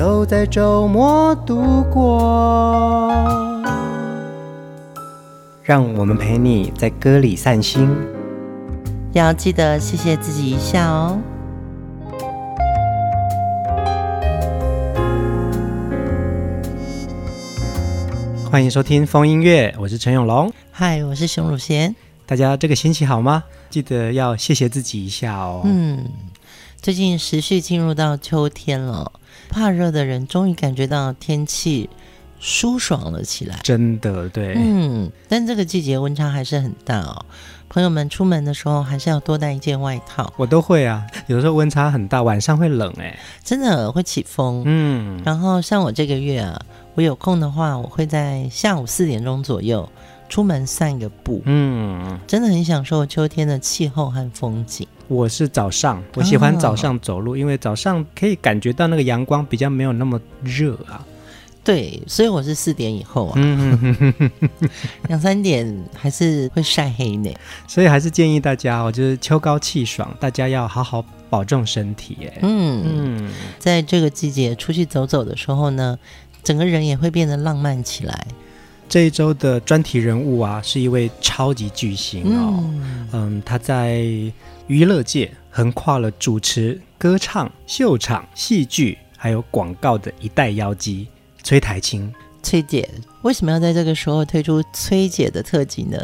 都在周末度过，让我们陪你在歌里散心，要记得谢谢自己一下哦。欢迎收听风音乐，我是陈永龙，嗨，我是熊汝贤。大家这个星期好吗？记得要谢谢自己一下哦。嗯，最近持续进入到秋天了。怕热的人终于感觉到天气舒爽了起来，真的对。嗯，但这个季节温差还是很大哦。朋友们出门的时候还是要多带一件外套。我都会啊，有的时候温差很大，晚上会冷哎，真的会起风。嗯，然后像我这个月啊，我有空的话，我会在下午四点钟左右出门散个步。嗯，真的很享受秋天的气候和风景。我是早上，我喜欢早上走路，哦、因为早上可以感觉到那个阳光比较没有那么热啊。对，所以我是四点以后啊，嗯、两三点还是会晒黑呢。所以还是建议大家，哦就是秋高气爽，大家要好好保重身体。哎，嗯嗯，在这个季节出去走走的时候呢，整个人也会变得浪漫起来。这一周的专题人物啊，是一位超级巨星哦，嗯，嗯，他在。娱乐界横跨了主持、歌唱、秀场、戏剧，还有广告的一代妖姬崔台青。崔姐为什么要在这个时候推出崔姐的特辑呢？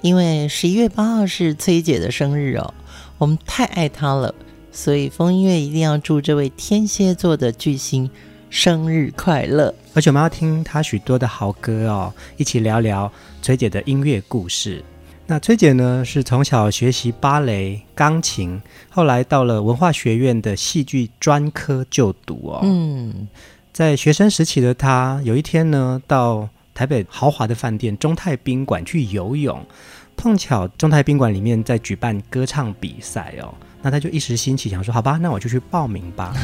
因为十一月八号是崔姐的生日哦，我们太爱她了，所以风音乐一定要祝这位天蝎座的巨星生日快乐。而且我们要听他许多的好歌哦，一起聊聊崔姐的音乐故事。那崔姐呢，是从小学习芭蕾、钢琴，后来到了文化学院的戏剧专科就读哦。嗯，在学生时期的她，有一天呢，到台北豪华的饭店中泰宾馆去游泳，碰巧中泰宾馆里面在举办歌唱比赛哦，那她就一时兴起想说，好吧，那我就去报名吧。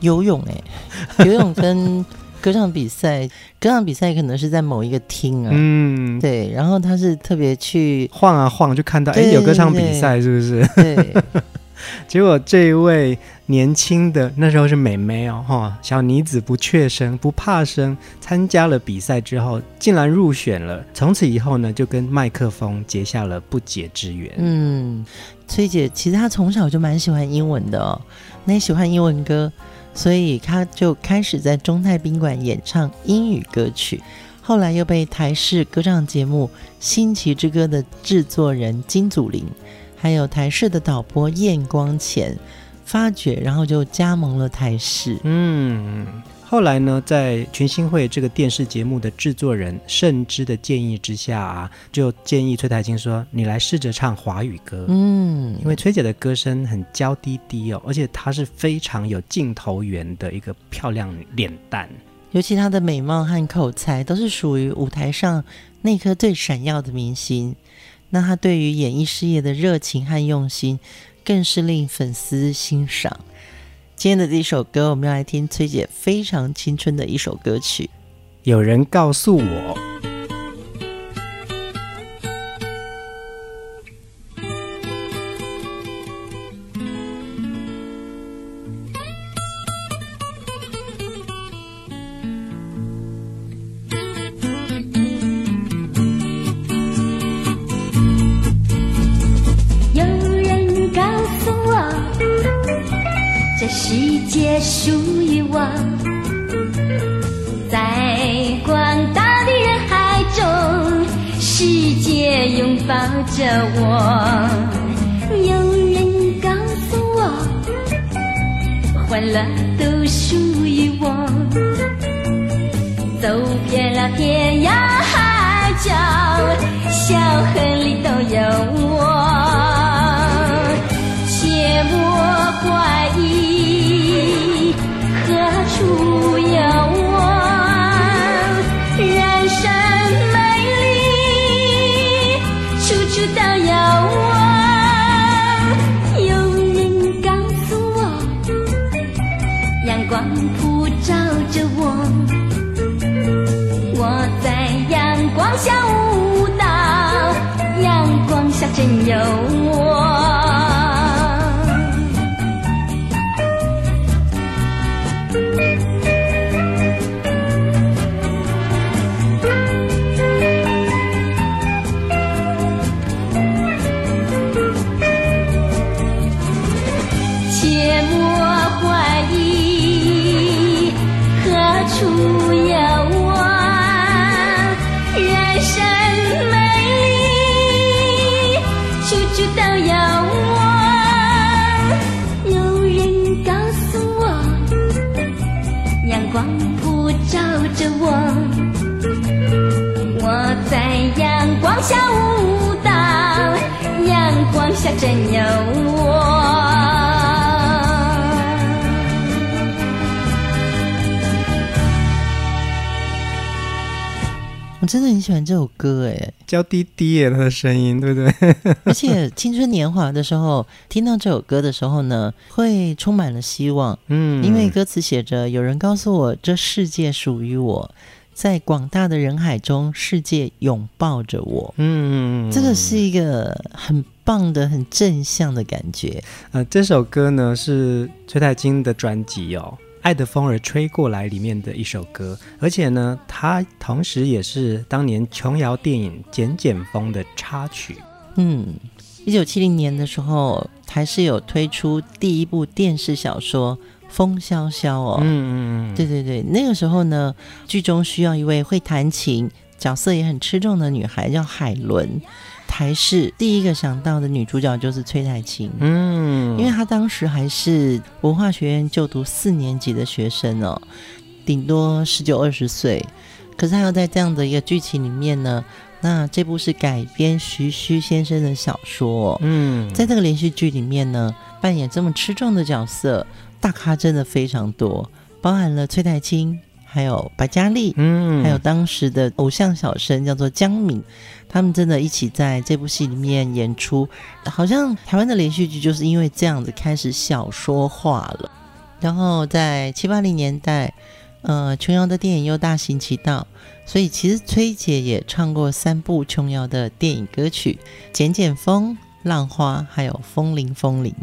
游泳哎，游泳跟。歌唱比赛，歌唱比赛可能是在某一个厅啊，嗯，对，然后他是特别去晃啊晃，就看到哎有歌唱比赛是不是？对，结果这一位年轻的那时候是美眉哦，哈，小女子不怯生不怕生，参加了比赛之后竟然入选了，从此以后呢就跟麦克风结下了不解之缘。嗯，崔姐其实她从小就蛮喜欢英文的哦，那也喜欢英文歌。所以他就开始在中泰宾馆演唱英语歌曲，后来又被台视歌唱节目《新奇之歌》的制作人金祖林，还有台视的导播燕光前发掘，然后就加盟了台视。嗯。后来呢，在群星会这个电视节目的制作人盛之的建议之下啊，就建议崔苔菁说：“你来试着唱华语歌。”嗯，因为崔姐的歌声很娇滴滴哦，而且她是非常有镜头缘的一个漂亮脸蛋，尤其她的美貌和口才都是属于舞台上那颗最闪耀的明星。那她对于演艺事业的热情和用心，更是令粉丝欣赏。今天的这一首歌，我们要来听崔姐非常青春的一首歌曲。有人告诉我。有我。我真的很喜欢这首歌，哎，娇滴滴耶，他的声音，对不对？而且青春年华的时候，听到这首歌的时候呢，会充满了希望。嗯，因为歌词写着：“有人告诉我，这世界属于我，在广大的人海中，世界拥抱着我。”嗯，这个是一个很棒的、很正向的感觉。呃，这首歌呢是崔太金的专辑哦。爱的风儿吹过来里面的一首歌，而且呢，它同时也是当年琼瑶电影《剪剪风》的插曲。嗯，一九七零年的时候，台视有推出第一部电视小说《风萧萧》哦。嗯嗯嗯，对对对，那个时候呢，剧中需要一位会弹琴、角色也很吃重的女孩，叫海伦。台视第一个想到的女主角就是崔苔菁，嗯，因为她当时还是文化学院就读四年级的学生哦，顶多十九二十岁，可是她要在这样的一个剧情里面呢，那这部是改编徐虚先生的小说，嗯，在这个连续剧里面呢，扮演这么吃重的角色，大咖真的非常多，包含了崔苔菁。还有白嘉莉，嗯，还有当时的偶像小生叫做江敏，他们真的一起在这部戏里面演出，好像台湾的连续剧就是因为这样子开始小说化了。然后在七八零年代，呃，琼瑶的电影又大行其道，所以其实崔姐也唱过三部琼瑶的电影歌曲，《剪剪风》、《浪花》，还有《风铃风铃》。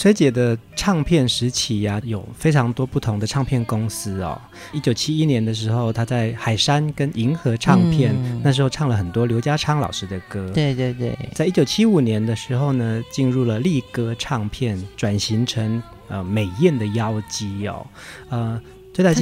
崔姐的唱片时期呀、啊，有非常多不同的唱片公司哦。一九七一年的时候，她在海山跟银河唱片，嗯、那时候唱了很多刘家昌老师的歌。对对对。在一九七五年的时候呢，进入了力歌唱片，转型成呃美艳的妖姬哦，呃。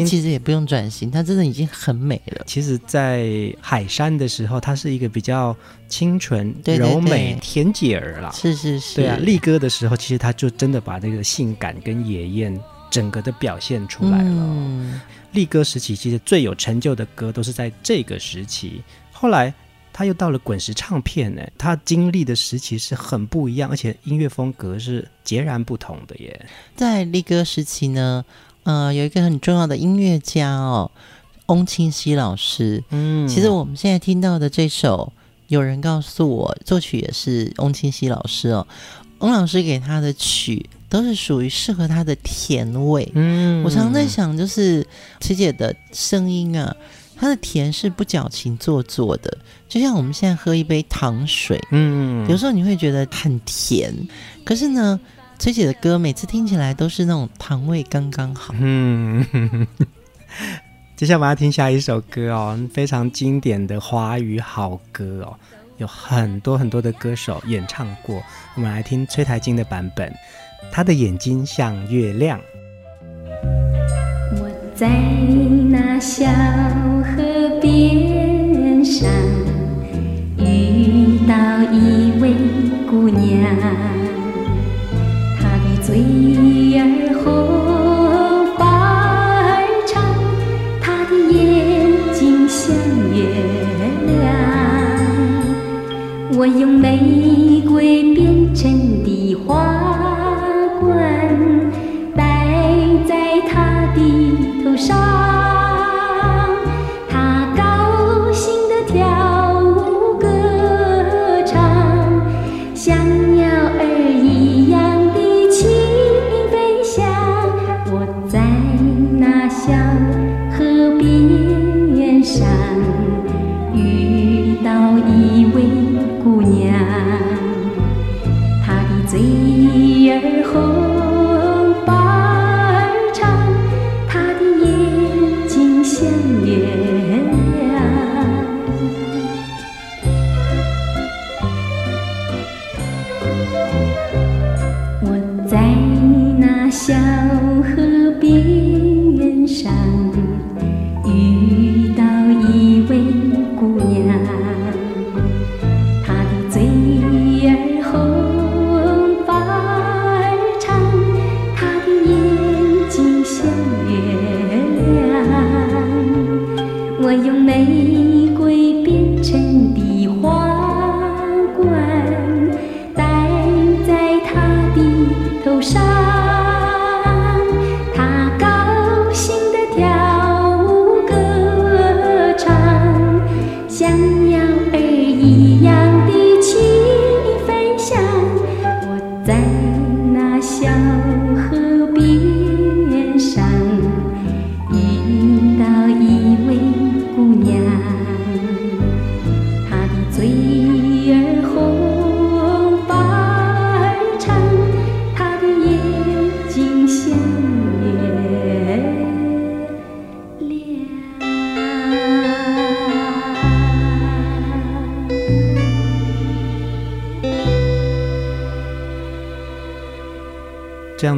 其实也不用转型，她真的已经很美了。其实，在海山的时候，她是一个比较清纯、柔美、甜姐儿啦。是是是。对啊，力哥的时候，其实他就真的把这个性感跟野艳整个的表现出来了。嗯。力哥时期，其实最有成就的歌都是在这个时期。后来，他又到了滚石唱片呢，他经历的时期是很不一样，而且音乐风格是截然不同的耶。在力哥时期呢。呃，有一个很重要的音乐家哦，翁清溪老师。嗯，其实我们现在听到的这首，有人告诉我，作曲也是翁清溪老师哦。翁老师给他的曲都是属于适合他的甜味。嗯，我常常在想，就是琪姐的声音啊，她的甜是不矫情做作的，就像我们现在喝一杯糖水，嗯，有时候你会觉得很甜，可是呢。崔姐的歌每次听起来都是那种糖味刚刚好。嗯，接下来我们要听下一首歌哦，非常经典的华语好歌哦，有很多很多的歌手演唱过。我们来听崔台金的版本，他的眼睛像月亮。我在那小河边上遇到一位姑娘。我用玫 ocean.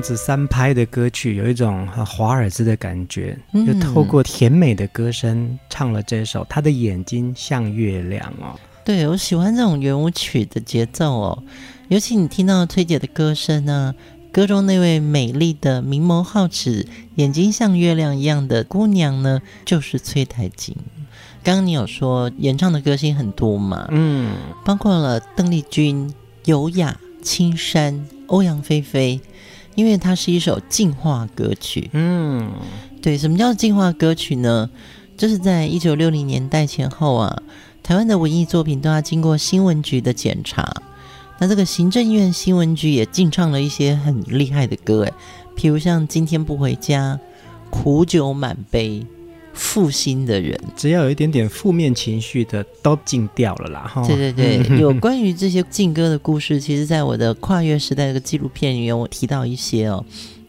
样子三拍的歌曲，有一种很华尔兹的感觉，嗯就透过甜美的歌声唱了这首《他的眼睛像月亮》哦。对，我喜欢这种圆舞曲的节奏哦，尤其你听到崔姐的歌声呢，歌中那位美丽的明眸皓齿、眼睛像月亮一样的姑娘呢，就是崔台金。刚刚你有说演唱的歌星很多嘛，嗯，包括了邓丽君、尤雅、青山、欧阳菲菲，因为它是一首进化歌曲。嗯，对，什么叫进化歌曲呢？就是在一九六零年代前后啊，台湾的文艺作品都要经过新闻局的检查。那这个行政院新闻局也禁唱了一些很厉害的歌，诶，譬如像《今天不回家》《苦酒满杯》《负心的人》。只要有一点点负面情绪的，都禁掉了啦。哈，对对对，有关于这些禁歌的故事，其实在我的跨越时代的纪录片里面，我提到一些哦。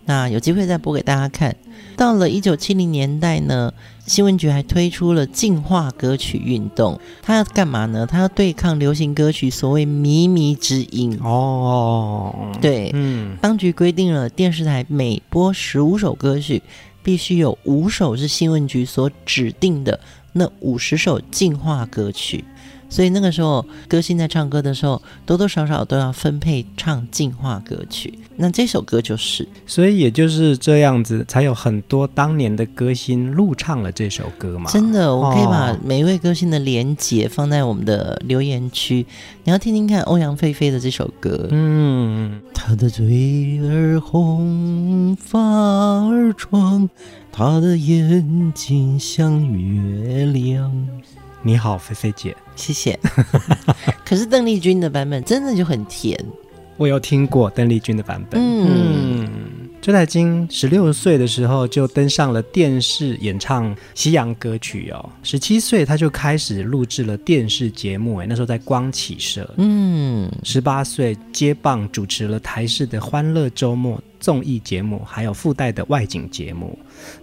那有机会再播给大家看。到了一九七零年代呢，新闻局还推出了净化歌曲运动。他要干嘛呢？他要对抗流行歌曲所谓“靡靡之音”。哦，对，嗯，当局规定了电视台每播十五首歌曲，必须有五首是新闻局所指定的那五十首进化歌曲。所以那个时候，歌星在唱歌的时候，多多少少都要分配唱进化歌曲。那这首歌就是，所以也就是这样子，才有很多当年的歌星录唱了这首歌嘛。真的，我可以把哦每一位歌星的连结放在我们的留言区，你要听听看欧阳菲菲的这首歌。嗯，她的嘴儿红，发儿长，她的眼睛像月亮。你好，菲菲姐，谢谢。可是邓丽君的版本真的就很甜。我有听过邓丽君的版本。嗯，嗯，崔台金十六岁的时候就登上了电视演唱西洋歌曲哦，十七岁他就开始录制了电视节目，哎，那时候在光启社。嗯，十八岁接棒主持了台视的《欢乐周末》综艺节目，还有附带的外景节目。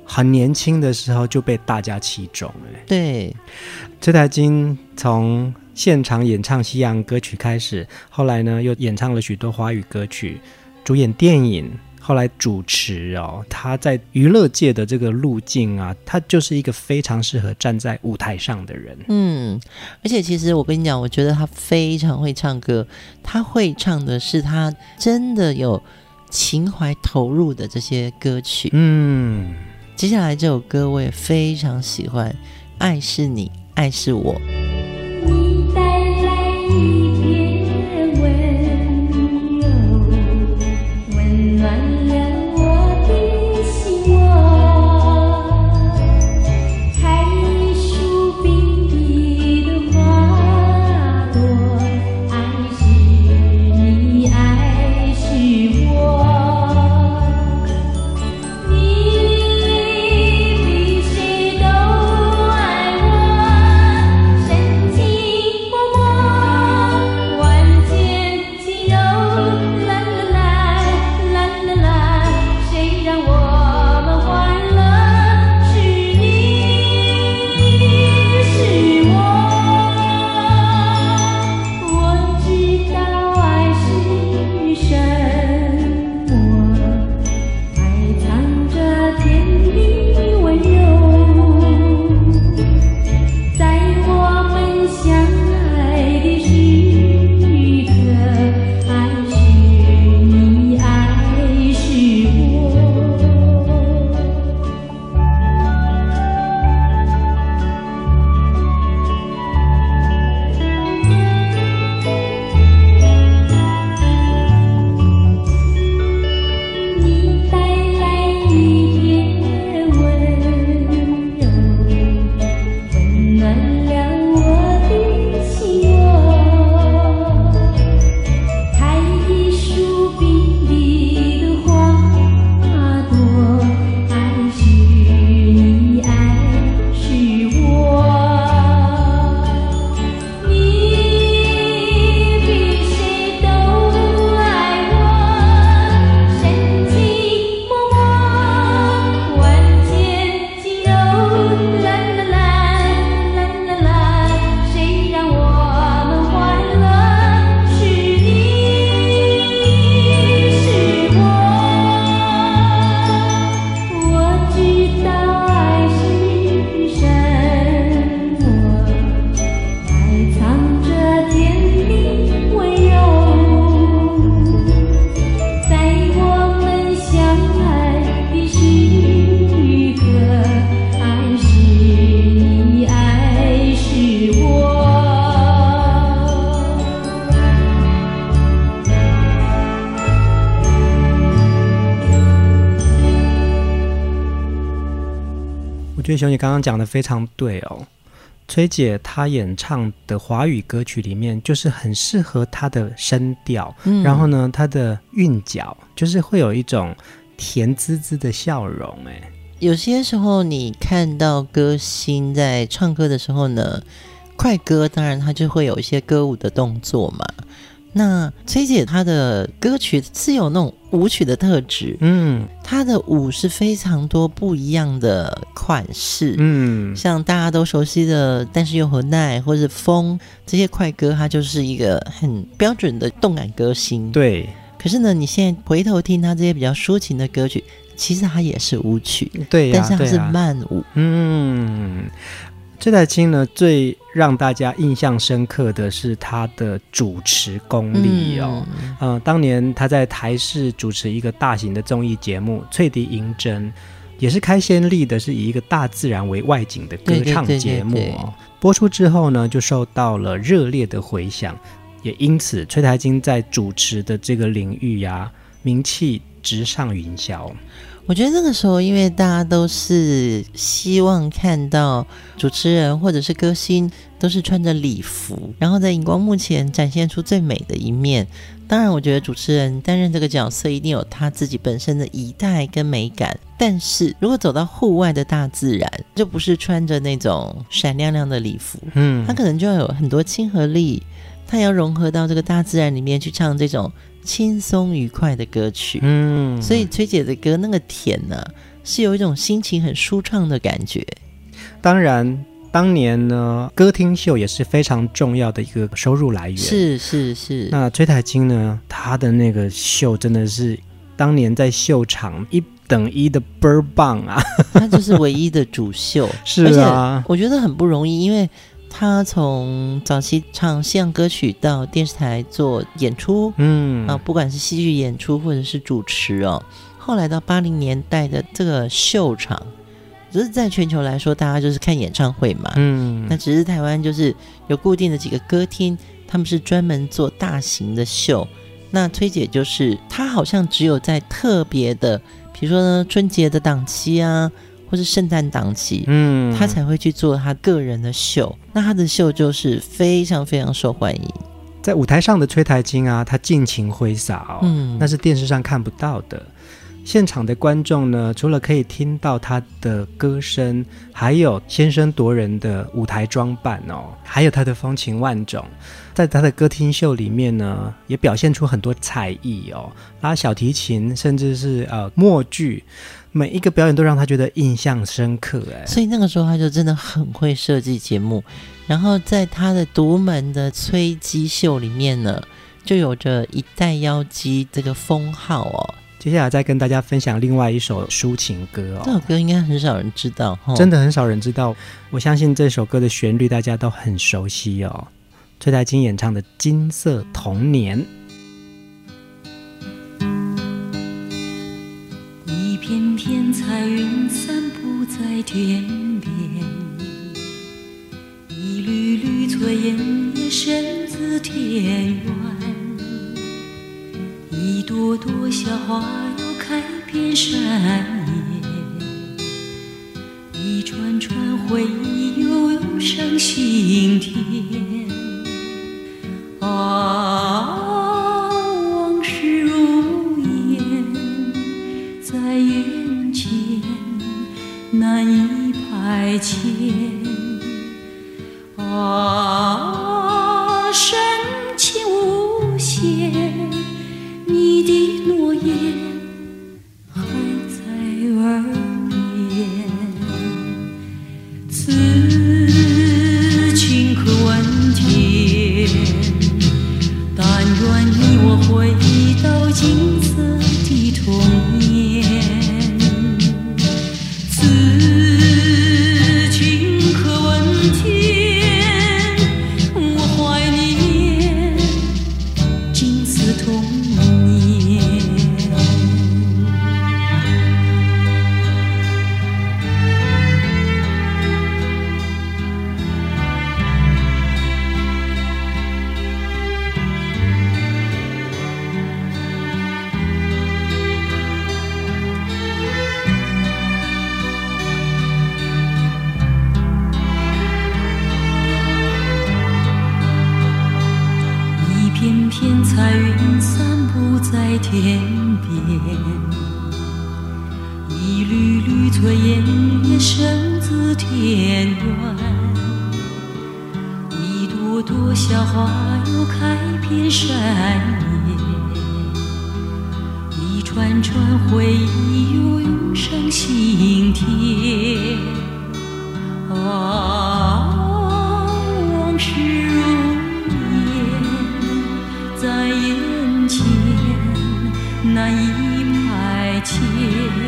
很年轻的时候就被大家器重，哎，对，周台金从现场演唱西洋歌曲开始，后来呢又演唱了许多华语歌曲，主演电影，后来主持哦。他在娱乐界的这个路径啊，他就是一个非常适合站在舞台上的人。嗯，而且其实我跟你讲，我觉得他非常会唱歌，他会唱的是他真的有情怀投入的这些歌曲。嗯，接下来这首歌我也非常喜欢，《爱是你，爱是我》。觉得熊姐刚刚讲的非常对哦。崔姐她演唱的华语歌曲里面，就是很适合她的声调，嗯、然后呢，她的韵脚就是会有一种甜滋滋的笑容。哎，有些时候你看到歌星在唱歌的时候呢，快歌当然他就会有一些歌舞的动作嘛。那崔姐她的歌曲是有那种舞曲的特质，嗯，她的舞是非常多不一样的款式，嗯，像大家都熟悉的《但是又何奈》或者《风》这些快歌，它就是一个很标准的动感歌星。对，可是呢，你现在回头听她这些比较抒情的歌曲，其实它也是舞曲，对、啊，但是它是慢舞，啊、嗯。崔台青呢，最让大家印象深刻的是他的主持功力哦。嗯，呃，当年他在台视主持一个大型的综艺节目《翠笛银针》，也是开先例的，是以一个大自然为外景的歌唱节目哦。播出之后呢，就受到了热烈的回响，也因此崔台青在主持的这个领域呀，啊，名气直上云霄。我觉得那个时候，因为大家都是希望看到主持人或者是歌星都是穿着礼服，然后在荧光幕前展现出最美的一面。当然，我觉得主持人担任这个角色一定有他自己本身的仪态跟美感。但是如果走到户外的大自然，就不是穿着那种闪亮亮的礼服，嗯，他可能就要有很多亲和力，他要融合到这个大自然里面去唱这种。轻松愉快的歌曲，嗯，所以崔姐的歌那个甜呢、啊，是有一种心情很舒畅的感觉。当然，当年呢，歌厅秀也是非常重要的一个收入来源。是是是。那崔台金呢，他的那个秀真的是当年在秀场一等一的倍儿棒啊！他就是唯一的主秀，是啊，我觉得很不容易，因为。他从早期唱西洋歌曲到电视台做演出，嗯啊，不管是戏剧演出或者是主持哦。后来到八零年代的这个秀场，只是在全球来说，大家就是看演唱会嘛，嗯，那只是台湾就是有固定的几个歌厅，他们是专门做大型的秀。那崔姐就是她，好像只有在特别的，比如说呢春节的档期啊。或是圣诞档期，嗯，他才会去做他个人的秀。那他的秀就是非常非常受欢迎。在舞台上的吹台青啊，他尽情挥洒哦，嗯，那是电视上看不到的。现场的观众呢，除了可以听到他的歌声，还有先声夺人的舞台装扮哦，还有他的风情万种。在他的歌厅秀里面呢，也表现出很多才艺哦，拉小提琴，甚至是呃默剧。每一个表演都让他觉得印象深刻，哎，所以那个时候他就真的很会设计节目，然后在他的独门的崔姬秀里面呢，就有着一代妖姬这个封号哦。接下来再跟大家分享另外一首抒情歌哦，这首歌应该很少人知道，真的很少人知道。我相信这首歌的旋律大家都很熟悉哦，崔台金演唱的《金色童年》。彩云散布在天边，一缕缕炊烟也升自田园，一朵朵小花又开遍山野，一串串回忆又涌上心田。片片彩云散布在天边，一缕缕炊烟也生自天端，一朵朵小花又开遍山野，一串串回忆又涌上心田。啊，往事切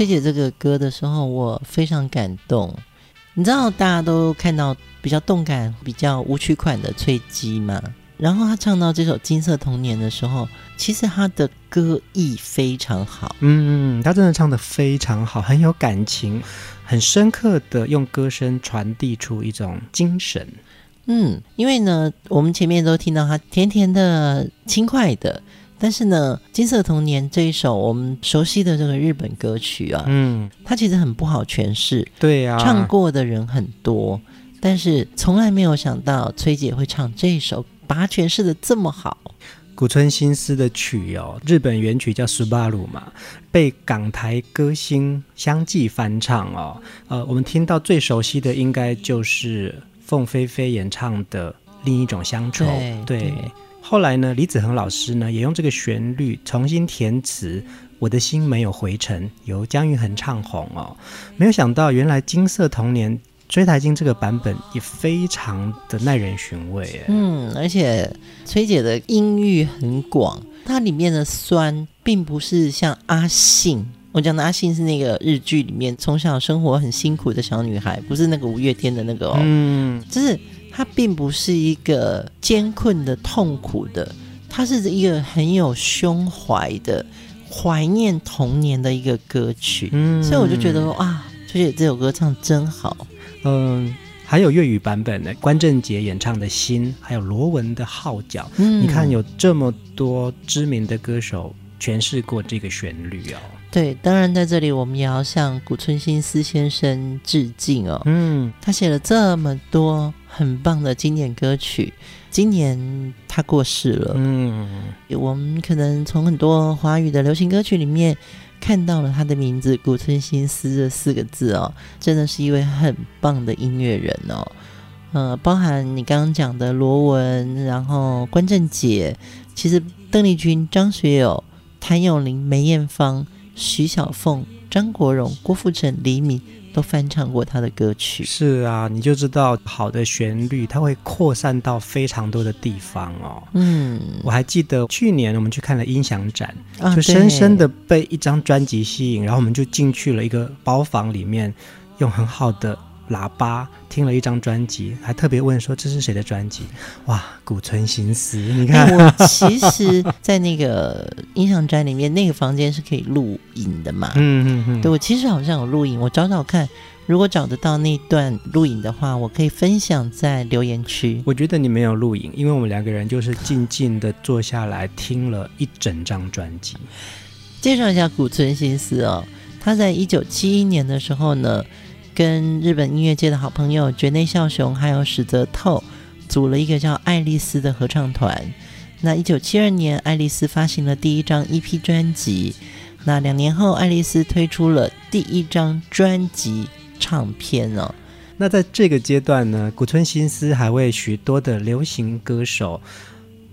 崔姐这个歌的时候，我非常感动。你知道大家都看到比较动感、比较舞曲款的崔姬吗？然后他唱到这首《金色童年》的时候，其实他的歌艺非常好。嗯，他真的唱的非常好，很有感情，很深刻的用歌声传递出一种精神。嗯，因为呢，我们前面都听到他甜甜的、轻快的。但是呢，《金色童年》这一首我们熟悉的这个日本歌曲啊，嗯，它其实很不好诠释。对呀、啊，唱过的人很多，但是从来没有想到崔姐会唱这一首，把它诠释的这么好。古村新司的曲哦，日本原曲叫《斯巴鲁》嘛，被港台歌星相继翻唱哦。呃，我们听到最熟悉的应该就是凤飞飞演唱的《另一种乡愁》。对。对后来呢，李子恒老师呢也用这个旋律重新填词，《我的心没有回程》，由姜育恒唱红哦。没有想到，原来《金色童年》崔台金这个版本也非常的耐人寻味。嗯，而且崔姐的音域很广，它里面的酸并不是像阿信，我讲的阿信是那个日剧里面从小生活很辛苦的小女孩，不是那个五月天的那个哦。嗯，就是。它并不是一个艰困的、痛苦的，它是一个很有胸怀的、怀念童年的一个歌曲。嗯，所以我就觉得哇，崔姐这首歌唱真好。嗯，还有粤语版本的关正杰演唱的《心》，还有罗文的《号角》。嗯，你看有这么多知名的歌手诠释过这个旋律哦。对，当然在这里我们也要向谷村新司先生致敬哦。嗯，他写了这么多。很棒的经典歌曲。今年他过世了，嗯，我们可能从很多华语的流行歌曲里面看到了他的名字“古村新司”这四个字哦，真的是一位很棒的音乐人哦。呃，包含你刚刚讲的罗文，然后关正杰，其实邓丽君、张学友、谭咏麟、梅艳芳、徐小凤、张国荣、郭富城、黎明。都翻唱过他的歌曲，是啊，你就知道好的旋律，它会扩散到非常多的地方哦。嗯，我还记得去年我们去看了音响展，啊、就深深的被一张专辑吸引，然后我们就进去了一个包房里面，用很好的。喇叭听了一张专辑，还特别问说，这是谁的专辑？哇，古村新司，你看，欸、我其实，在那个音响展里面，那个房间是可以录影的嘛？嗯嗯嗯。对，我其实好像有录影，我找找看，如果找得到那段录影的话，我可以分享在留言区。我觉得你没有录影，因为我们两个人就是静静的坐下来听了一整张专辑。介绍一下古村新司哦，他在一九七一年的时候呢。跟日本音乐界的好朋友堀内孝雄还有史泽透组了一个叫爱丽丝的合唱团。那一九七二年，爱丽丝发行了第一张 EP 专辑。那两年后，爱丽丝推出了第一张专辑唱片哦。那在这个阶段呢，古村新司还为许多的流行歌手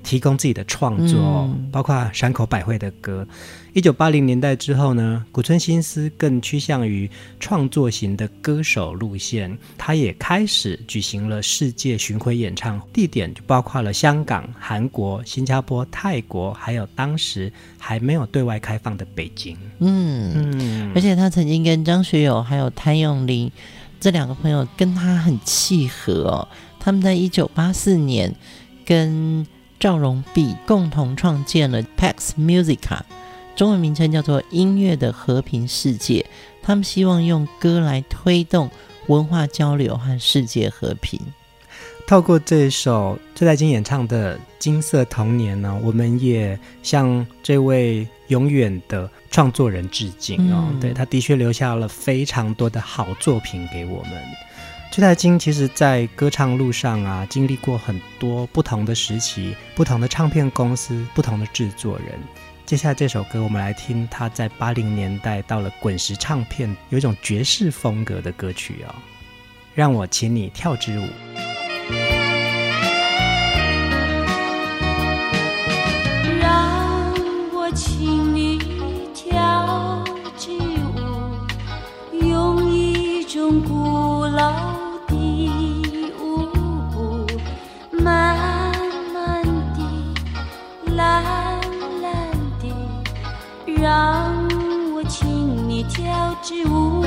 提供自己的创作，嗯、包括山口百惠的歌。一九八零年代之后呢，古村新司更趋向于创作型的歌手路线。他也开始举行了世界巡回演唱，地点就包括了香港、韩国、新加坡、泰国，还有当时还没有对外开放的北京。嗯嗯，而且他曾经跟张学友还有谭咏麟这两个朋友跟他很契合哦。他们在一九八四年跟赵荣弼共同创建了 Pax Musica，中文名称叫做“音乐的和平世界”。他们希望用歌来推动文化交流和世界和平。透过这首崔代金演唱的《金色童年》呢，我们也向这位永远的创作人致敬哦。嗯、对，他的确留下了非常多的好作品给我们。崔代金其实，在歌唱路上啊，经历过很多不同的时期、不同的唱片公司、不同的制作人。接下来这首歌，我们来听他在八零年代到了滚石唱片，有一种爵士风格的歌曲哦。让我请你跳支舞，让我请你跳支舞，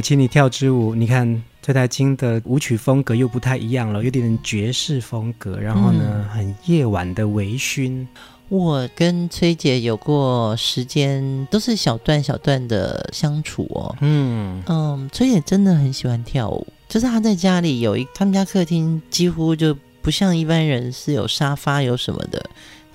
我请你跳支舞。你看崔台金的舞曲风格又不太一样了，有点爵士风格，然后呢，嗯、很夜晚的微醺。我跟崔姐有过时间，都是小段小段的相处哦。嗯嗯，崔姐真的很喜欢跳舞，就是她在家里有一，他们家客厅几乎就不像一般人是有沙发有什么的，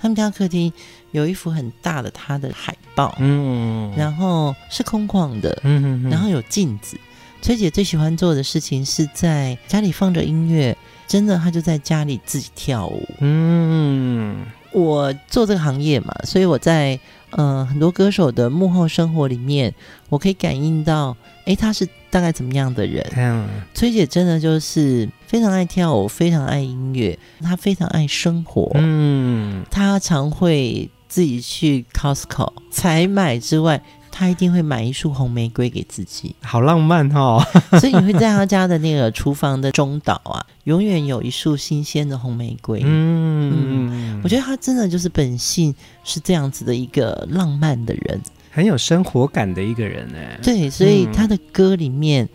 他们家客厅有一幅很大的他的海报，嗯，然后是空旷的，嗯嗯，然后有镜子。崔姐最喜欢做的事情是在家里放着音乐，真的，她就在家里自己跳舞，嗯。我做这个行业嘛，所以我在嗯、呃、很多歌手的幕后生活里面，我可以感应到，诶，他是大概怎么样的人？嗯，崔姐真的就是非常爱跳舞，非常爱音乐，她非常爱生活。嗯，她常会自己去 Costco 采买之外。他一定会买一束红玫瑰给自己，好浪漫哦！所以你会在他家的那个厨房的中岛啊，永远有一束新鲜的红玫瑰。嗯嗯，我觉得他真的就是本性是这样子的一个浪漫的人，很有生活感的一个人哎。对，所以他的歌里面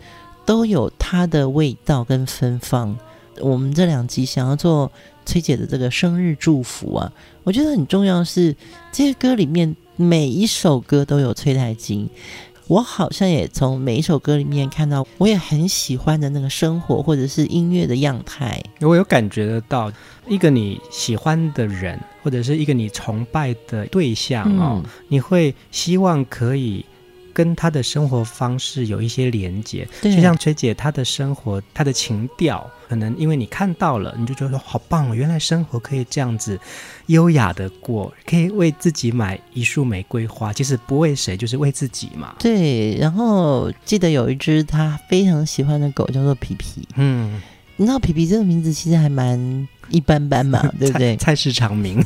都有他的味道跟芬芳。我们这两集想要做崔姐的这个生日祝福啊，我觉得很重要是这些歌里面。每一首歌都有崔台金，我好像也从每一首歌里面看到，我也很喜欢的那个生活或者是音乐的样态。我有感觉得到，一个你喜欢的人，或者是一个你崇拜的对象哦，嗯、你会希望可以。跟他的生活方式有一些连接，就像崔姐她的生活，她的情调，可能因为你看到了，你就觉得说好棒哦，原来生活可以这样子优雅的过，可以为自己买一束玫瑰花，其实不为谁，就是为自己嘛。对，然后记得有一只他非常喜欢的狗叫做皮皮，嗯，你知道皮皮这个名字其实还蛮一般般嘛，对不对？菜市场名，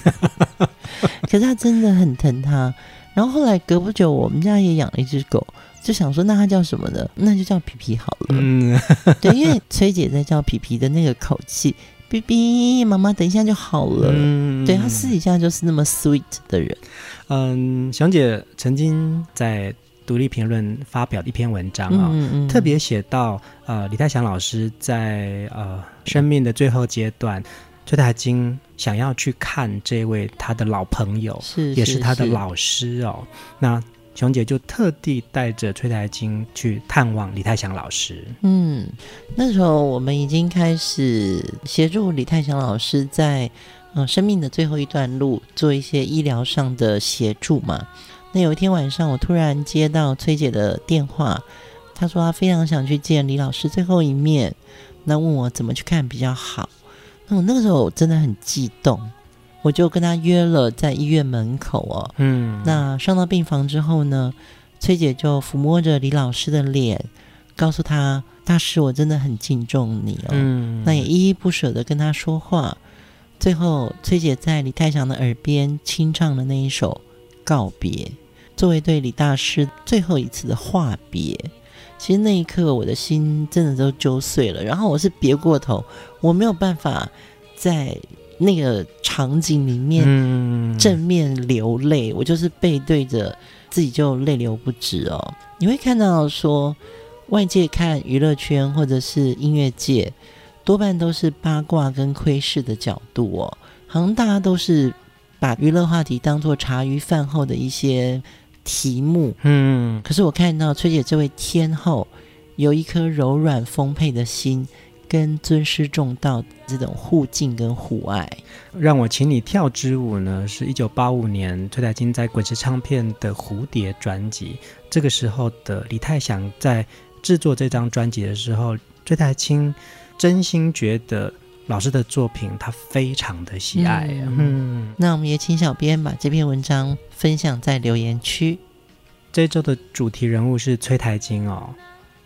可是他真的很疼他。然后后来隔不久，我们家也养了一只狗，就想说那它叫什么呢？那就叫皮皮好了。嗯，对，因为崔姐在叫皮皮的那个口气，皮皮妈妈等一下就好了。嗯，对，她私底下就是那么 sweet 的人。嗯，熊姐曾经在独立评论发表一篇文章啊、哦，嗯嗯、特别写到呃李泰祥老师在呃生命的最后阶段。崔台金想要去看这位他的老朋友，是，也是他的老师哦。那熊姐就特地带着崔台金去探望李泰祥老师。嗯，那时候我们已经开始协助李泰祥老师在嗯、呃、生命的最后一段路做一些医疗上的协助嘛。那有一天晚上，我突然接到崔姐的电话，她说她非常想去见李老师最后一面，那问我怎么去看比较好。那我那个时候真的很激动，我就跟他约了在医院门口哦。嗯，那上到病房之后呢，崔姐就抚摸着李老师的脸，告诉他：“大师，我真的很敬重你哦。”嗯，那也依依不舍的跟他说话。最后，崔姐在李泰祥的耳边轻唱了那一首《告别》，作为对李大师最后一次的话别。其实那一刻，我的心真的都揪碎了。然后我是别过头，我没有办法在那个场景里面正面流泪，嗯、我就是背对着自己就泪流不止哦。你会看到说，外界看娱乐圈或者是音乐界，多半都是八卦跟窥视的角度哦，好像大家都是把娱乐话题当做茶余饭后的一些。题目，嗯，可是我看到崔姐这位天后有一颗柔软丰沛的心，跟尊师重道这种互敬跟互爱。让我请你跳支舞呢，是一九八五年崔台金在滚石唱片的蝴蝶专辑。这个时候的李泰祥在制作这张专辑的时候，崔台清真心觉得老师的作品他非常的喜爱。嗯，嗯，那我们也请小编把这篇文章分享在留言区。这周的主题人物是崔台金哦。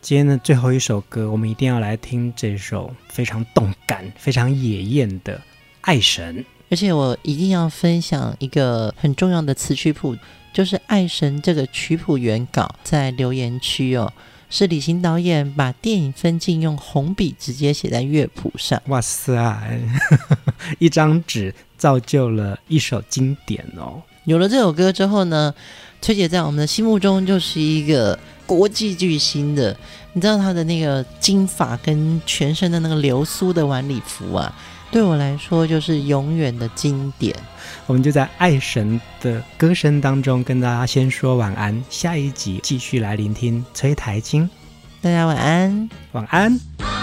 今天的最后一首歌，我们一定要来听这首非常动感、非常野艳的《爱神》。而且我一定要分享一个很重要的词曲谱，就是《爱神》这个曲谱原稿在留言区哦，是李行导演把电影分镜用红笔直接写在乐谱上。哇塞，一张纸造就了一首经典哦。有了这首歌之后呢，崔姐在我们的心目中就是一个国际巨星的。你知道她的那个金发跟全身的那个流苏的晚礼服啊，对我来说就是永远的经典。我们就在爱神的歌声当中跟大家先说晚安，下一集继续来聆听崔台经。大家晚安，晚安。